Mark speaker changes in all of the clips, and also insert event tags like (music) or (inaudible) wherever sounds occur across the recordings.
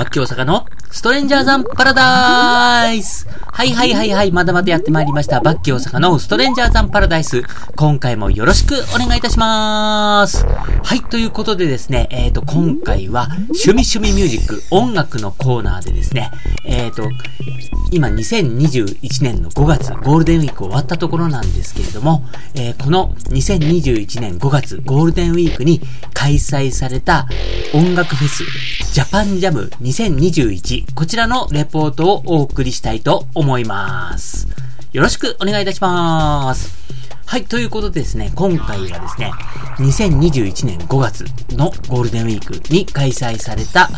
Speaker 1: バッキ大阪のストレンジャーザンパラダイスはいはいはいはい、まだまだやってまいりました。バッキ大阪のストレンジャーザンパラダイス。今回もよろしくお願いいたします。はい、ということでですね、えっ、ー、と、今回は趣味趣味ミュージック音楽のコーナーでですね、えっ、ー、と、今2021年の5月ゴールデンウィーク終わったところなんですけれども、えー、この2021年5月ゴールデンウィークに開催された音楽フェスジャパンジャム2021こちらのレポートをお送りしたいと思います。よろしくお願いいたします。はい、ということでですね、今回はですね、2021年5月のゴールデンウィークに開催された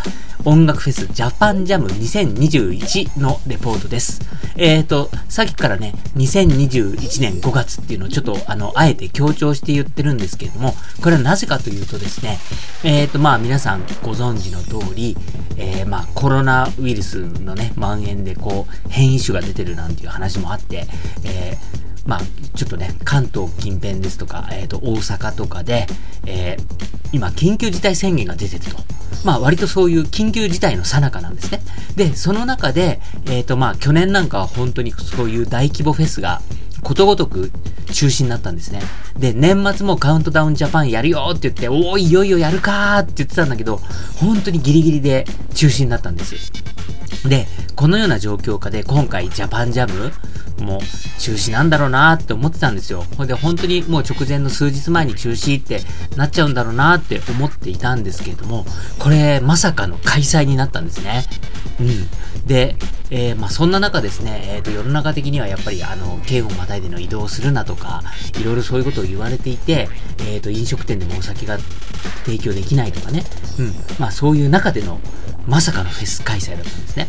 Speaker 1: 音楽フェスジャパンジャム2021のレポートです。えっ、ー、と、さっきからね、2021年5月っていうのをちょっとあの、あえて強調して言ってるんですけれども、これはなぜかというとですね、えっ、ー、と、まあ皆さんご存知の通り、えー、まあコロナウイルスのね、蔓延でこう、変異種が出てるなんていう話もあって、えーまあ、ちょっとね、関東近辺ですとか、えっ、ー、と、大阪とかで、えー、今、緊急事態宣言が出てると。まあ、割とそういう緊急事態の最中なんですね。で、その中で、えっ、ー、と、まあ、去年なんかは本当にそういう大規模フェスが、ことごとく中止になったんですね。で、年末もカウントダウンジャパンやるよって言って、おー、いよいよやるかーって言ってたんだけど、本当にギリギリで中止になったんです。で、このような状況下で今回ジャパンジャムもう中止なんだろうなって思ってたんですよ。ほんで本当にもう直前の数日前に中止ってなっちゃうんだろうなって思っていたんですけれども、これまさかの開催になったんですね。うん。で、えー、まあそんな中ですね、えっ、ー、と世の中的にはやっぱりあの、県をまたいでの移動するなとか、いろいろそういうことを言われていて、えっ、ー、と飲食店でもお酒が提供できないとかね。うん。まあそういう中でのまさかのフェス開催だったんですね。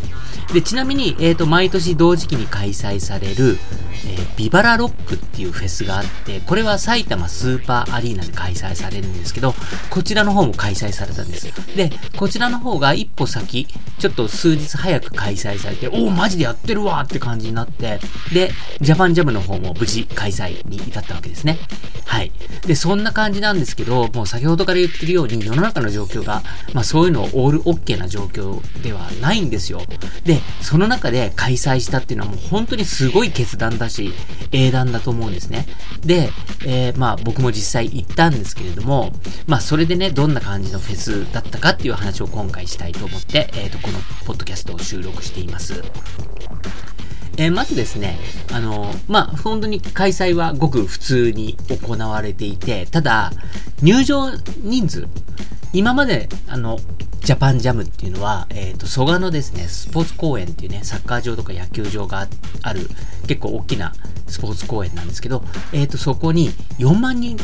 Speaker 1: で、ちなみに、えっ、と、毎年同時期に開催される、えー、ビバラロックっていうフェスがあって、これは埼玉スーパーアリーナで開催されるんですけど、こちらの方も開催されたんです。で、こちらの方が一歩先、ちょっと数日早く開催されて、おお、マジでやってるわって感じになって、で、ジャパンジャムの方も無事開催に至ったわけですね。はい。で、そんな感じなんですけど、もう先ほどから言ってるように世の中の状況が、まあそういうのをオールオッケーな状況ではないんですよ。で、その中で開催したっていうのはもう本当にすごいい決断だし、英断だと思うんですね。で、えー、まあ僕も実際行ったんですけれども、まあそれでね、どんな感じのフェスだったかっていう話を今回したいと思って、えっ、ー、と、このポッドキャストを収録しています。えー、まずですね、あの、まあ、本当に開催はごく普通に行われていて、ただ、入場人数、今まで、あの、ジャパンジャムっていうのは、えっ、ー、と、蘇我のですね、スポーツ公園っていうね、サッカー場とか野球場がある、結構大きなスポーツ公園なんですけど、えっ、ー、と、そこに4万人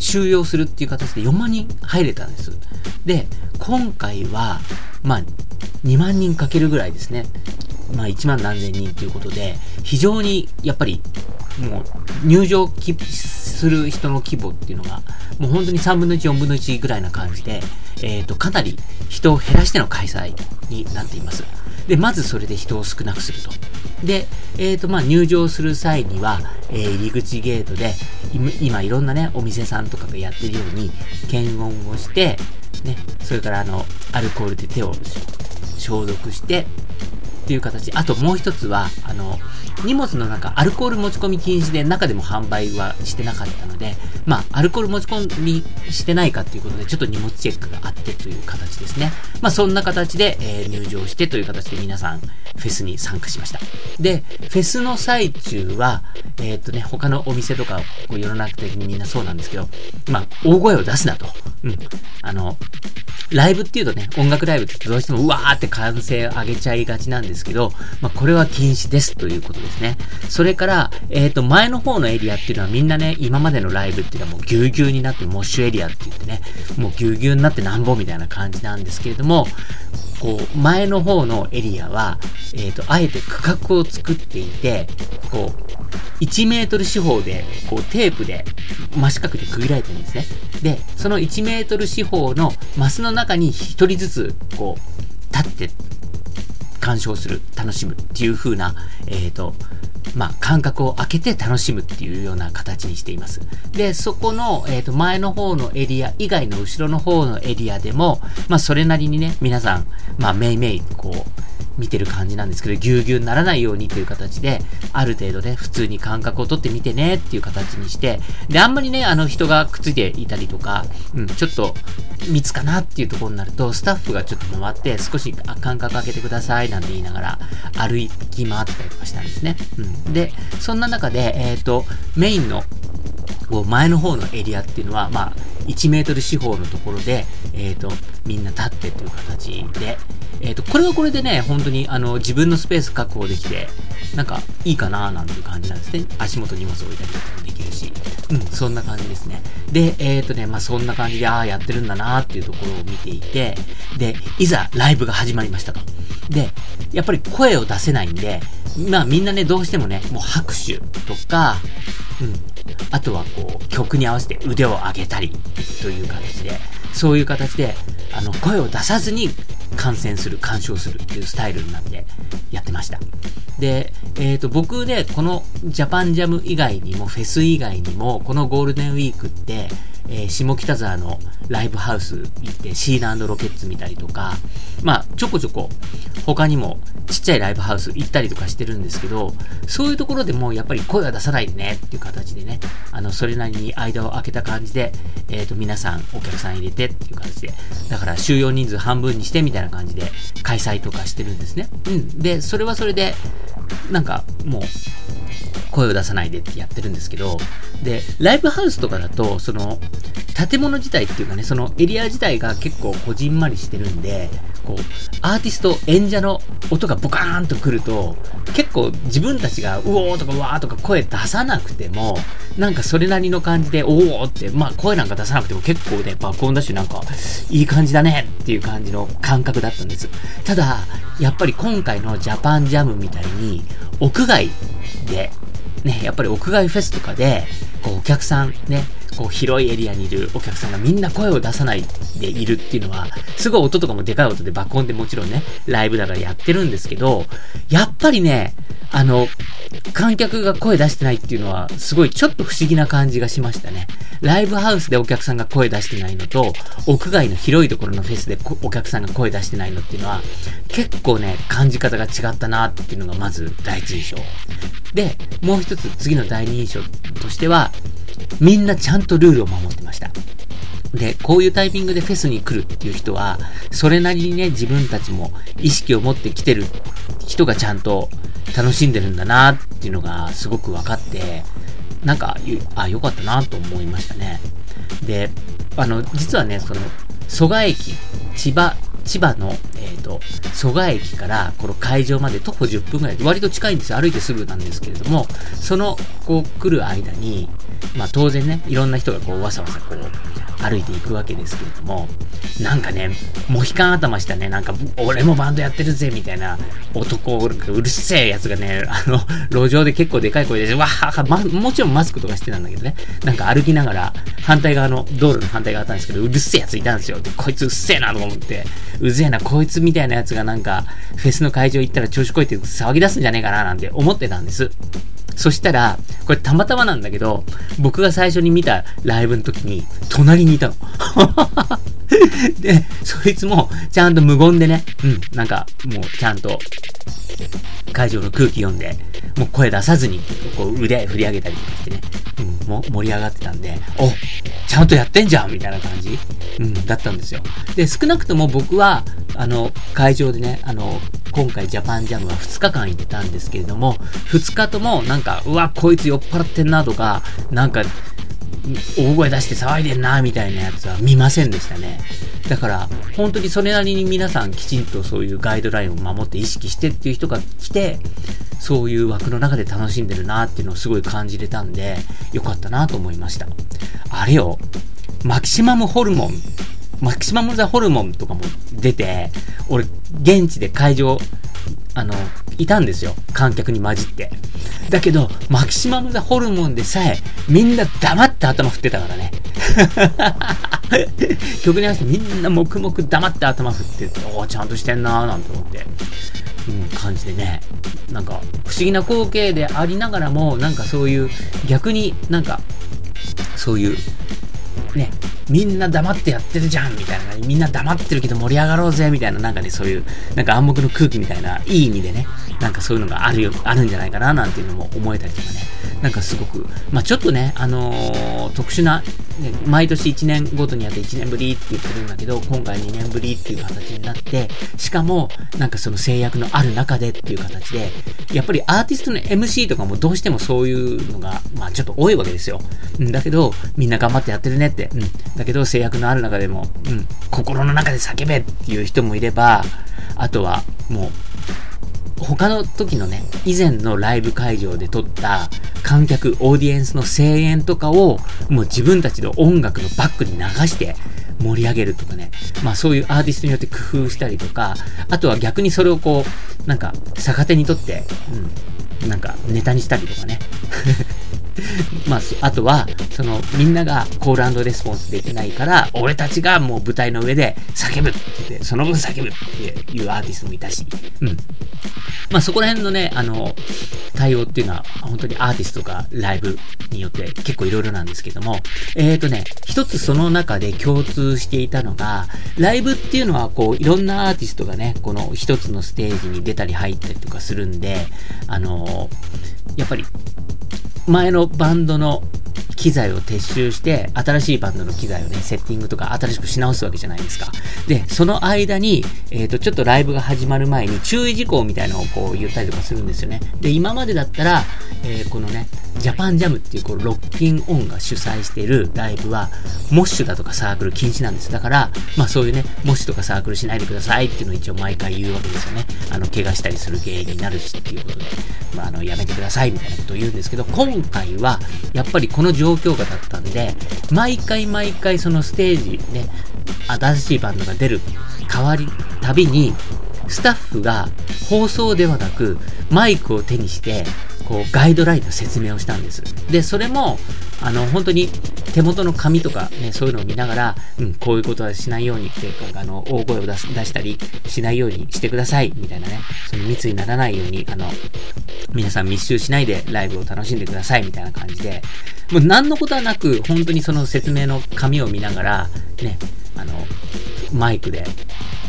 Speaker 1: 収容するっていう形で4万人入れたんです。で、今回は、まあ、2万人かけるぐらいですね。まあ、1万何千人ということで、非常にやっぱり、もう入場する人の規模っていうのが、もう本当に3分の1、4分の1ぐらいな感じで、えっ、ー、と、かなり人を減らしての開催になっています。で、まずそれで人を少なくすると。で、えっ、ー、と、まあ、入場する際には、えー、入り口ゲートで、今いろんなね、お店さんとかがやってるように、検温をして、ね、それからあの、アルコールで手を消毒して、っていう形。あともう一つは、あの、荷物の中、アルコール持ち込み禁止で中でも販売はしてなかったので、まあ、アルコール持ち込みしてないかということで、ちょっと荷物チェックがあってという形ですね。まあ、そんな形で、えー、入場してという形で皆さん、フェスに参加しました。で、フェスの最中は、えー、っとね、他のお店とか、こう世の中的にみんなそうなんですけど、まあ、大声を出すなと。うん。あの、ライブっていうとね、音楽ライブってどうしてもうわーって歓声上げちゃいがちなんですけど、まあ、これは禁止ですということですね。それから、えっ、ー、と、前の方のエリアっていうのはみんなね、今までのライブっていうのはもうぎゅうぎゅうになって、モッシュエリアって言ってね、もうぎゅうぎゅうになってなんぼみたいな感じなんですけれども、こう、前の方のエリアは、えっ、ー、と、あえて区画を作っていて、こう、1メートル四方で、こう、テープで真四角で区切られてるんですね。で、その1メートル四方のマスの中に1人ずつ、こう、立って鑑賞する、楽しむっていう風な、えっ、ー、と、まあ、間隔を空けて楽しむっていうような形にしています。で、そこの、えっ、ー、と、前の方のエリア以外の後ろの方のエリアでも、まあ、それなりにね、皆さん、まあ、めいめい、こう、見てる感じなんですけど、ぎゅうぎゅうにならないようにという形で、ある程度ね、普通に間隔を取ってみてねっていう形にして、で、あんまりね、あの人がくっついていたりとか、うん、ちょっと密かなっていうところになると、スタッフがちょっと回って、少し間隔空けてくださいなんて言いながら、歩き回ったりとかしたんですね。うん。で、そんな中で、えっ、ー、と、メインのこう前の方のエリアっていうのは、まあ、1メートル四方のところで、えっ、ー、と、みんな立ってという形で、えっ、ー、と、これはこれでね、本当に、あの、自分のスペース確保できて、なんか、いいかなーなんていう感じなんですね。足元荷物置いたりとかもできるし、うん、そんな感じですね。で、えっ、ー、とね、まあ、そんな感じで、ああ、やってるんだなーっていうところを見ていて、で、いざライブが始まりましたと。で、やっぱり声を出せないんで、まあみんなね、どうしてもね、もう拍手とか、うん、あとはこう、曲に合わせて腕を上げたりという形で、そういう形で、あの、声を出さずに観戦する、鑑賞するっていうスタイルになってやってました。で、えっ、ー、と、僕ね、このジャパンジャム以外にも、フェス以外にも、このゴールデンウィークって、えー、下北沢のライブハウス行ってシーナロケッツ見たりとか、まあ、ちょこちょこ他にもちっちゃいライブハウス行ったりとかしてるんですけど、そういうところでもやっぱり声は出さないでねっていう形でね、あの、それなりに間を空けた感じで、えっ、ー、と、皆さんお客さん入れてっていう形で、だから収容人数半分にしてみたいな感じで開催とかしてるんですね。うん。で、それはそれで、なんかもう、声を出さないでってやってるんですけど、で、ライブハウスとかだと、その、建物自体っていうかね、そのエリア自体が結構こじんまりしてるんで、こう、アーティスト、演者の音がボカーンと来ると、結構自分たちが、うおーとかわーとか声出さなくても、なんかそれなりの感じで、おーって、まあ声なんか出さなくても結構ね、爆音だしなんか、いい感じだねっていう感じの感覚だったんです。ただ、やっぱり今回のジャパンジャムみたいに、屋外でね、やっぱり屋外フェスとかで、こうお客さんね、こう広いエリアにいるお客さんがみんな声を出さないでいるっていうのは、すごい音とかもでかい音で爆音でもちろんね、ライブだからやってるんですけど、やっぱりね、あの、観客が声出してないっていうのは、すごいちょっと不思議な感じがしましたね。ライブハウスでお客さんが声出してないのと、屋外の広いところのフェスでお客さんが声出してないのっていうのは、結構ね、感じ方が違ったなっていうのがまず第一印象。で、もう一つ次の第二印象としては、みんなちゃんとルールを守ってました。で、こういうタイミングでフェスに来るっていう人は、それなりにね、自分たちも意識を持ってきてる人がちゃんと楽しんでるんだなっていうのがすごく分かって、なんか、あ、良かったなと思いましたね。で、あの、実はね、その、蘇我駅、千葉、千葉の、えっ、ー、と、蘇我駅からこの会場まで徒歩10分ぐらいで割と近いんですよ。歩いてすぐなんですけれども、その、こう来る間に、まあ当然ね、いろんな人がこうわさわさこう歩いていくわけですけれども、なんかね、モヒカン頭したね、なんか俺もバンドやってるぜみたいな男、うるせえやつがね、あの、路上で結構でかい声で、わははま、もちろんマスクとかしてたんだけどね、なんか歩きながら反対側の、道路の反対側あったんですけど、うるせえやついたんですよ。で、こいつうっせえなと思って、うぜえな、こいつみたいなやつがなんか、フェスの会場行ったら調子こいて騒ぎ出すんじゃねえかななんて思ってたんです。そしたら、これたまたまなんだけど、僕が最初に見たライブの時に、隣にいたの。(laughs) で、そいつも、ちゃんと無言でね、うん、なんか、もう、ちゃんと、会場の空気読んで、もう声出さずに、こう腕振り上げたりとかしてね、うん、も盛り上がってたんで、お、ちゃんとやってんじゃんみたいな感じ、うん、だったんですよ。で、少なくとも僕は、あの、会場でね、あの、今回ジャパンジャムは2日間行ってたんですけれども、2日ともなんか、うわ、こいつ酔っ払ってんなとか、なんか、大声出して騒いでんな、みたいなやつは見ませんでしたね。だから、本当にそれなりに皆さんきちんとそういうガイドラインを守って意識してっていう人が来て、そういう枠の中で楽しんでるなっていうのをすごい感じれたんで、よかったなと思いました。あれよ、マキシマムホルモン、マキシマムザホルモンとかも出て、俺、現地で会場、あの、いたんですよ。観客に混じって。だけど、マキシマムザホルモンでさえ、みんな黙って頭振ってたからね。(laughs) 曲に合わせてみんな黙々黙って頭振ってて、おお、ちゃんとしてんなーなんて思って。うん、感じでね、なんか不思議な光景でありながらも、なんかそういう逆になんかそういうね、みんな黙ってやってるじゃんみたいな、みんな黙ってるけど盛り上がろうぜみたいな、なんかね、そういう、なんか暗黙の空気みたいな、いい意味でね、なんかそういうのがあるよ、あるんじゃないかな、なんていうのも思えたりとかね、なんかすごく、まあちょっとね、あのー、特殊な、ね、毎年1年ごとにやって1年ぶりって言ってるんだけど、今回2年ぶりっていう形になって、しかも、なんかその制約のある中でっていう形で、やっぱりアーティストの MC とかもどうしてもそういうのが、まあちょっと多いわけですよ。んだけど、みんな頑張ってやってるねって、うん。だけど制約のある中でも、うん、心の中で叫べっていう人もいれば、あとはもう、他の時のね、以前のライブ会場で撮った観客、オーディエンスの声援とかを、もう自分たちの音楽のバックに流して盛り上げるとかね。まあそういうアーティストによって工夫したりとか、あとは逆にそれをこう、なんか逆手にとって、うん、なんかネタにしたりとかね。まあ、あとは、その、みんながコールレスポンスできないから、俺たちがもう舞台の上で叫ぶって言って、その分叫ぶっていうアーティストもいたし、うん。まあそこら辺のね、あの、対応っていうのは、本当にアーティストとかライブによって結構いろいろなんですけども、えっ、ー、とね、一つその中で共通していたのが、ライブっていうのはこう、いろんなアーティストがね、この一つのステージに出たり入ったりとかするんで、あのやっぱり、前のバンドの機材を撤収して、新しいバンドの機材をね、セッティングとか新しくし直すわけじゃないですか。で、その間に、えっ、ー、と、ちょっとライブが始まる前に注意事項みたいなのをこう言ったりとかするんですよね。で、今までだったら、えー、このね、ジャパンジャムっていうこうロッキンオンが主催しているライブは、モッシュだとかサークル禁止なんです。だから、まあそういうね、モッシュとかサークルしないでくださいっていうのを一応毎回言うわけですよね。あの、怪我したりする原因になるしっていうことで、まああの、やめてくださいみたいなことを言うんですけど、今回は、やっぱりこの状況下だったんで、毎回毎回そのステージね、新しいバンドが出る代わり、たびに、スタッフが放送ではなく、マイクを手にして、こう、ガイドラインの説明をしたんです。で、それも、あの、本当に手元の紙とかね、そういうのを見ながら、うん、こういうことはしないようにっていうか、あの、大声を出出したりしないようにしてください、みたいなね、その密にならないように、あの、皆さん密集しないでライブを楽しんでください、みたいな感じで、もう何のことはなく、本当にその説明の紙を見ながら、ね、あの、マイクで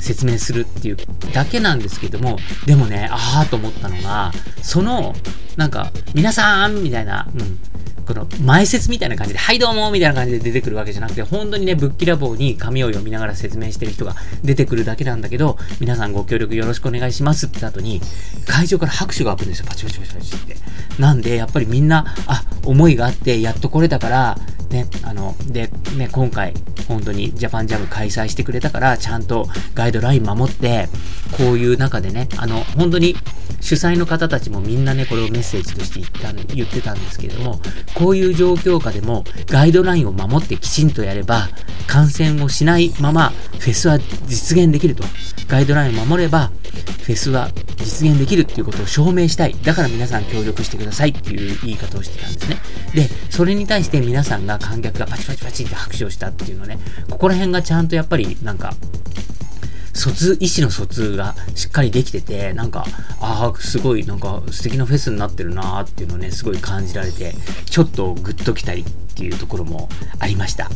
Speaker 1: 説明するっていうだけなんですけども、でもね、ああと思ったのが、その、なんか、皆さんみたいな、うん、この前説みたいな感じで、はいどうもみたいな感じで出てくるわけじゃなくて、本当にね、ぶっきらぼうに紙を読みながら説明してる人が出てくるだけなんだけど、皆さんご協力よろしくお願いしますって後に、会場から拍手が開くんですよ。パチパチパチパチって。なんで、やっぱりみんな、あ、思いがあって、やっと来れたから、ね、あの、で、ね、今回、本当にジャパンジャム開催してくれたから、ちゃんとガイドライン守って、こういう中でね、あの、本当に主催の方たちもみんなね、これをメッセージとして言った言ってたんですけれども、こういう状況下でもガイドラインを守ってきちんとやれば、感染をしないままフェスは実現できると。ガイドラインを守れば、フェスは実現できるっていうことを証明したい。だから皆さん協力してくださいっていう言い方をしてたんですね。で、それに対して皆さんが観客がパチパチパチって拍手をしたっていうのね、ここら辺がちゃんとやっぱりなんか、疎通、意思の疎通がしっかりできてて、なんか、ああ、すごいなんか素敵なフェスになってるなーっていうのをね、すごい感じられて、ちょっとグッときたりっていうところもありました。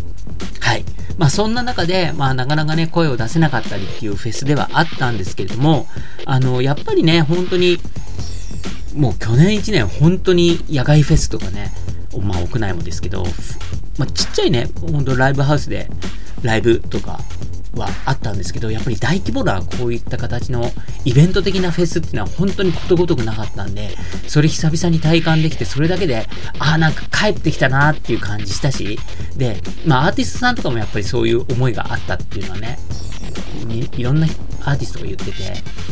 Speaker 1: はい。まあそんな中で、まあなかなかね、声を出せなかったりっていうフェスではあったんですけれども、あの、やっぱりね、本当に、もう去年1年本当に野外フェスとかね、まあ屋内もですけど、まあちっちゃいね、本当ライブハウスでライブとかはあったんですけど、やっぱり大規模なこういった形のイベント的なフェスっていうのは本当にことごとくなかったんで、それ久々に体感できて、それだけで、ああ、なんか帰ってきたなっていう感じしたし、で、まあアーティストさんとかもやっぱりそういう思いがあったっていうのはね、いろんなアーティストが言ってて、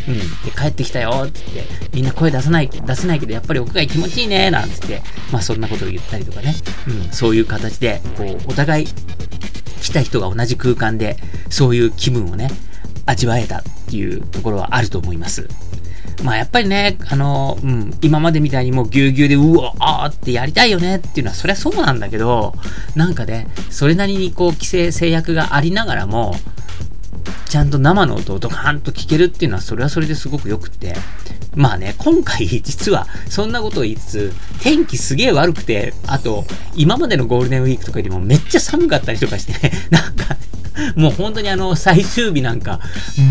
Speaker 1: うん、で、帰ってきたよって言って、みんな声出さない、出せないけど、やっぱり屋外気持ちいいねなんつって、まあそんなことを言ったりとかね、うん、そういう形で、こう、お互い来た人が同じ空間で、そういう気分をね、味わえたっていうところはあると思います。まあやっぱりね、あの、うん、今までみたいにもうぎゅうぎゅうで、うわーってやりたいよねっていうのは、そりゃそうなんだけど、なんかね、それなりにこう規制、制約がありながらも、ちゃんと生の音をドカーンと聞けるっていうのは、それはそれですごく良くて。まあね、今回実は、そんなことを言いつつ、天気すげえ悪くて、あと、今までのゴールデンウィークとかよりもめっちゃ寒かったりとかしてね、(laughs) なんか、もう本当にあの、最終日なんか、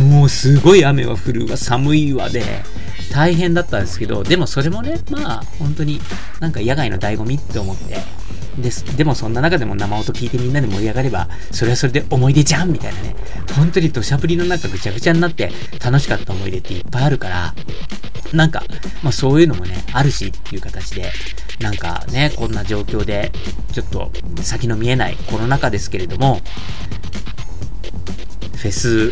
Speaker 1: もうすごい雨は降るわ、寒いわで、大変だったんですけど、でもそれもね、まあ、本当になんか野外の醍醐味って思って、です。でもそんな中でも生音聞いてみんなで盛り上がれば、それはそれで思い出じゃんみたいなね。本当に土砂降りの中ぐちゃぐちゃになって楽しかった思い出っていっぱいあるから、なんか、まあそういうのもね、あるしっていう形で、なんかね、こんな状況で、ちょっと先の見えないコロナ禍ですけれども、フェス、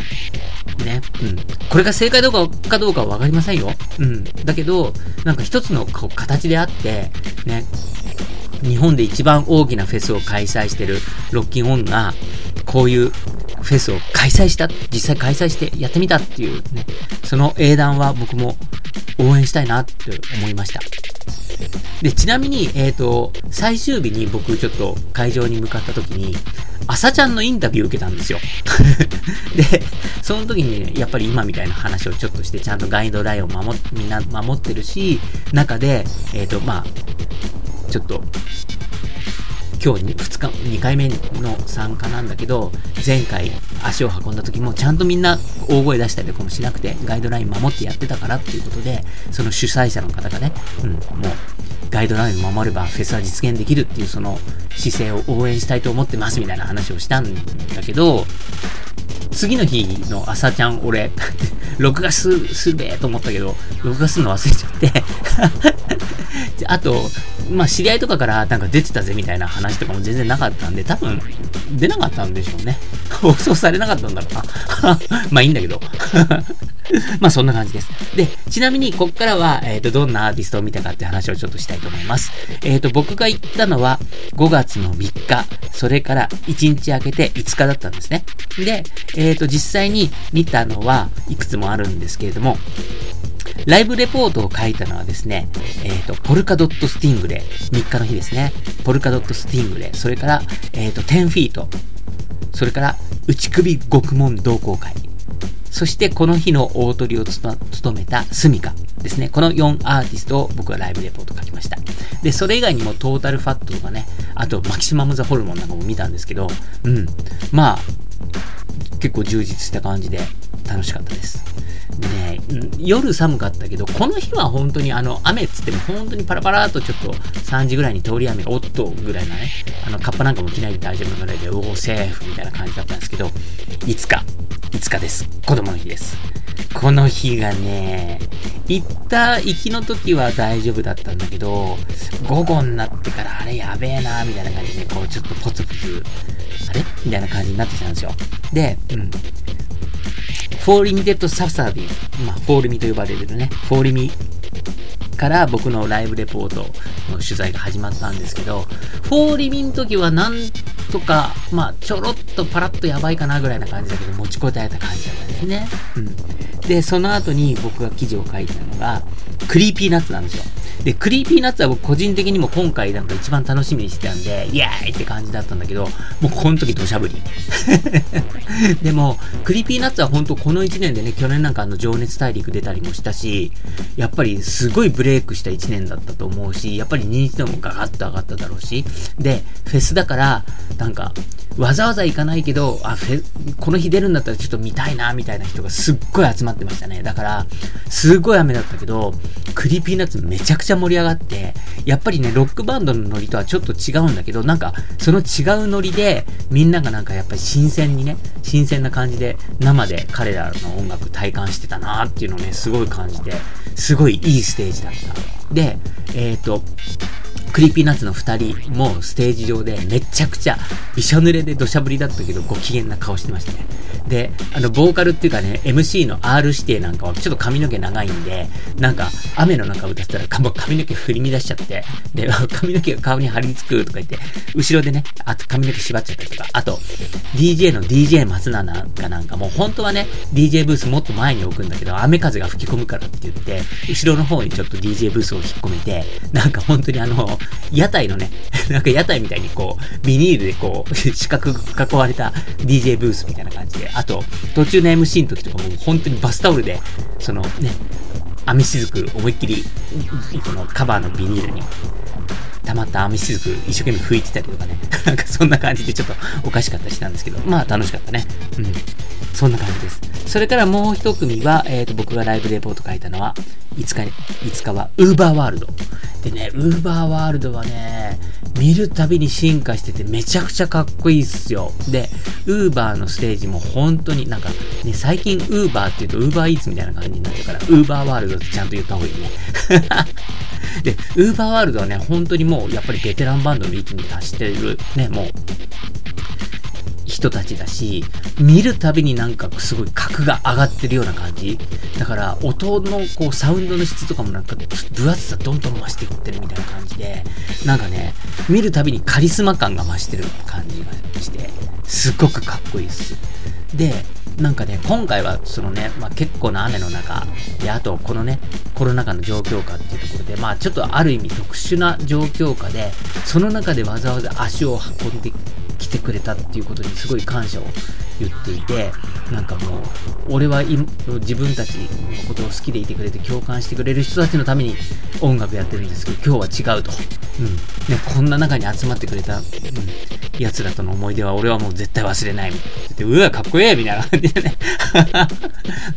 Speaker 1: ね、うん。これが正解どうかかどうかはわかりませんよ。うん。だけど、なんか一つの形であって、ね、日本で一番大きなフェスを開催してるロッキンオンが、こういうフェスを開催した、実際開催してやってみたっていうね、その英断は僕も応援したいなって思いました。で、ちなみに、えっ、ー、と、最終日に僕ちょっと会場に向かった時に、朝ちゃんのインタビュー受けたんですよ。(laughs) で、その時にね、やっぱり今みたいな話をちょっとして、ちゃんとガイドラインを守っ、みんな守ってるし、中で、えっ、ー、と、まあ、ちょっと、今日2日、2回目の参加なんだけど、前回足を運んだ時もちゃんとみんな大声出したりとかもしなくて、ガイドライン守ってやってたからっていうことで、その主催者の方がね、うん、もう、ガイドラインを守ればフェスは実現できるっていうその姿勢を応援したいと思ってますみたいな話をしたんだけど、次の日の朝ちゃん、俺、(laughs) 録画す、するべと思ったけど、録画するの忘れちゃって。(laughs) あと、まあ、知り合いとかからなんか出てたぜみたいな話とかも全然なかったんで、多分、出なかったんでしょうね。(laughs) 放送されなかったんだろうな。(laughs) まあいいんだけど。(laughs) (laughs) まあそんな感じです。で、ちなみにこっからは、えっ、ー、と、どんなアーティストを見たかって話をちょっとしたいと思います。えっ、ー、と、僕が行ったのは5月の3日、それから1日空けて5日だったんですね。で、えっ、ー、と、実際に見たのはいくつもあるんですけれども、ライブレポートを書いたのはですね、えっ、ー、と、ポルカドットスティングレ3日の日ですね。ポルカドットスティングレそれから、えっ、ー、と、10フィート、それから、内首獄門同好会。そしてこの日の大鳥を務めたスミカですね。この4アーティストを僕はライブレポート書きました。で、それ以外にもトータルファットとかね、あとマキシマムザホルモンなんかも見たんですけど、うん。まあ、結構充実した感じで楽しかったです。ね、夜寒かったけど、この日は本当にあの、雨っつっても本当にパラパラっとちょっと3時ぐらいに通り雨がおっとぐらいなね、あの、カッパなんかも着ないで大丈夫なぐらいで、おお、セーフみたいな感じだったんですけど、いつか、いつかです。子供の日です。この日がね、行った行きの時は大丈夫だったんだけど、午後になってからあれやべえなみたいな感じで、こうちょっとポツポツ、あれ？みたいな感じになってきたんですよ。で、うん。フォーリミテッドサザビーまあ、フォーリミと呼ばれるね、フォーリミから僕のライブレポートの取材が始まったんですけど、フォーリミの時はなんとか、まあ、ちょろっとパラッとやばいかなぐらいな感じだけど、持ちこたえた感じだったんですね。うん。で、その後に僕が記事を書いたのが、クリーピーナッツなんですよ。で、クリーピーナッツは僕個人的にも今回なんか一番楽しみにしてたんで、イエーイって感じだったんだけど、もうこの時土砂降り。(laughs) でも、クリーピーナッツは本当この1年でね、去年なんかあの情熱大陸出たりもしたし、やっぱりすごいブレイクした1年だったと思うし、やっぱり認知度もガガッと上がっただろうし、で、フェスだから、なんか、わざわざ行かないけど、あ、フェ、この日出るんだったらちょっと見たいな、みたいな人がすっごい集まってましたね。だから、すっごい雨だったけど、クリーピーナッツめちゃくちゃ盛り上がって、やっぱりね、ロックバンドのノリとはちょっと違うんだけど、なんか、その違うノリで、みんながなんかやっぱり新鮮にね、新鮮な感じで、生で彼らの音楽体感してたなっていうのをね、すごい感じて、すごいいいステージだった。で、えっ、ー、と、クリーピーナッツの2人もステージ上でめちゃくちゃびしょ濡れで土砂降りだったけどご機嫌な顔してましたね。で、あの、ボーカルっていうかね、MC の R 指定なんかはちょっと髪の毛長いんで、なんか雨の中歌ってたら髪の毛振り乱しちゃって、で、(laughs) 髪の毛が顔に張り付くとか言って、後ろでね、あと髪の毛縛っちゃったりとか、あと、DJ の DJ 松永がなんかもう本当はね、DJ ブースもっと前に置くんだけど、雨風が吹き込むからって言って、後ろの方にちょっと DJ ブースを引っ込めて、なんか本当にあの、屋台のね、(laughs) なんか屋台みたいにこう、ビニールでこう、(laughs) 四角く囲われた DJ ブースみたいな感じで、あと、途中の MC の時とかも本当にバスタオルで、そのね、網しずく思いっきり、このカバーのビニールに溜まった網しずく一生懸命拭いてたりとかね。(laughs) なんかそんな感じでちょっとおかしかったりしたんですけど、まあ楽しかったね。うん。そんな感じです。それからもう一組は、えっ、ー、と、僕がライブレポート書いたのは、5日に、5日は、ウーバーワールド。でね、ウーバーワールドはね、見るたびに進化しててめちゃくちゃかっこいいっすよ。で、ウーバーのステージも本当になんか、ね、最近ウーバーって言うとウーバーイーツみたいな感じになってるから、ウーバーワールドってちゃんと言った方がいいね。(laughs) で、ウーバーワールドはね、本当にもう、やっぱりベテランバンドの域に達してる、ね、もう、人たちだし、見るたびになんかすごい格が上がってるような感じ。だから、音のこう、サウンドの質とかもなんか、分厚さどんどん増していってるみたいな感じで、なんかね、見るたびにカリスマ感が増してる感じがして、すっごくかっこいいです。で、なんかね、今回はそのね、まあ、結構な雨の中、で、あとこのね、コロナ禍の状況下っていうところで、まあちょっとある意味特殊な状況下で、その中でわざわざ足を運んでてくれたっていうことにすごい感謝を言っていて、なんかもう、俺は自分たちのことを好きでいてくれて共感してくれる人たちのために音楽やってるんですけど、今日は違うと。うん。ね、こんな中に集まってくれた、うん、奴らとの思い出は俺はもう絶対忘れないみたいな。で、うわ、かっこええみたいな感じでね。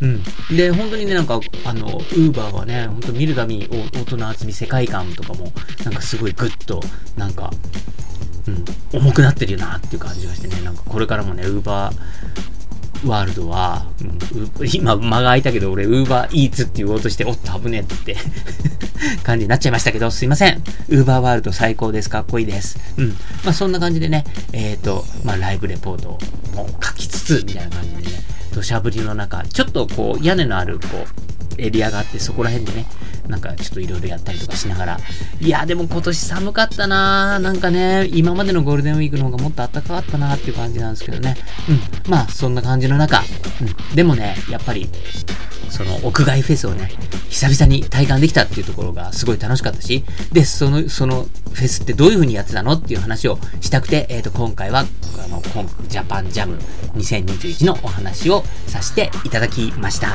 Speaker 1: (laughs) うん。で、本当にね、なんか、あの、ウーバーはね、本当見るたびに音の厚み、世界観とかも、なんかすごいグッと、なんか、うん、重くなってるよなっていう感じがしてね、なんかこれからもね、ウーバーワールドは、うん、今間が空いたけど俺ウーバーイーツって言おうとして、おっと危ねえって (laughs) 感じになっちゃいましたけど、すいません。ウーバーワールド最高です。かっこいいです。うん。まあそんな感じでね、えっ、ー、と、まあライブレポートも書きつつ、みたいな感じでね、土砂降りの中、ちょっとこう屋根のあるこう、エリアがあって、そこら辺でね、なんかちょっといろいろやったりとかしながら。いや、でも今年寒かったななんかね、今までのゴールデンウィークの方がもっと暖かかったなっていう感じなんですけどね。うん。まあ、そんな感じの中。うん。でもね、やっぱり、その屋外フェスをね、久々に体感できたっていうところがすごい楽しかったし、で、その、そのフェスってどういう風にやってたのっていう話をしたくて、えっ、ー、と、今回は、あの、ジャパンジャム2021のお話をさせていただきました。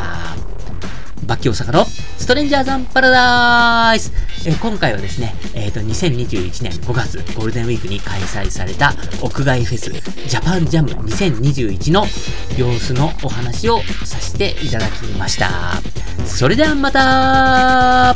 Speaker 1: バッキー大阪のトレンジャーザンパラダイス、え、今回はですね、えっ、ー、と、2021年5月ゴールデンウィークに開催された屋外フェスジャパンジャム2021の様子のお話をさせていただきました。それではまた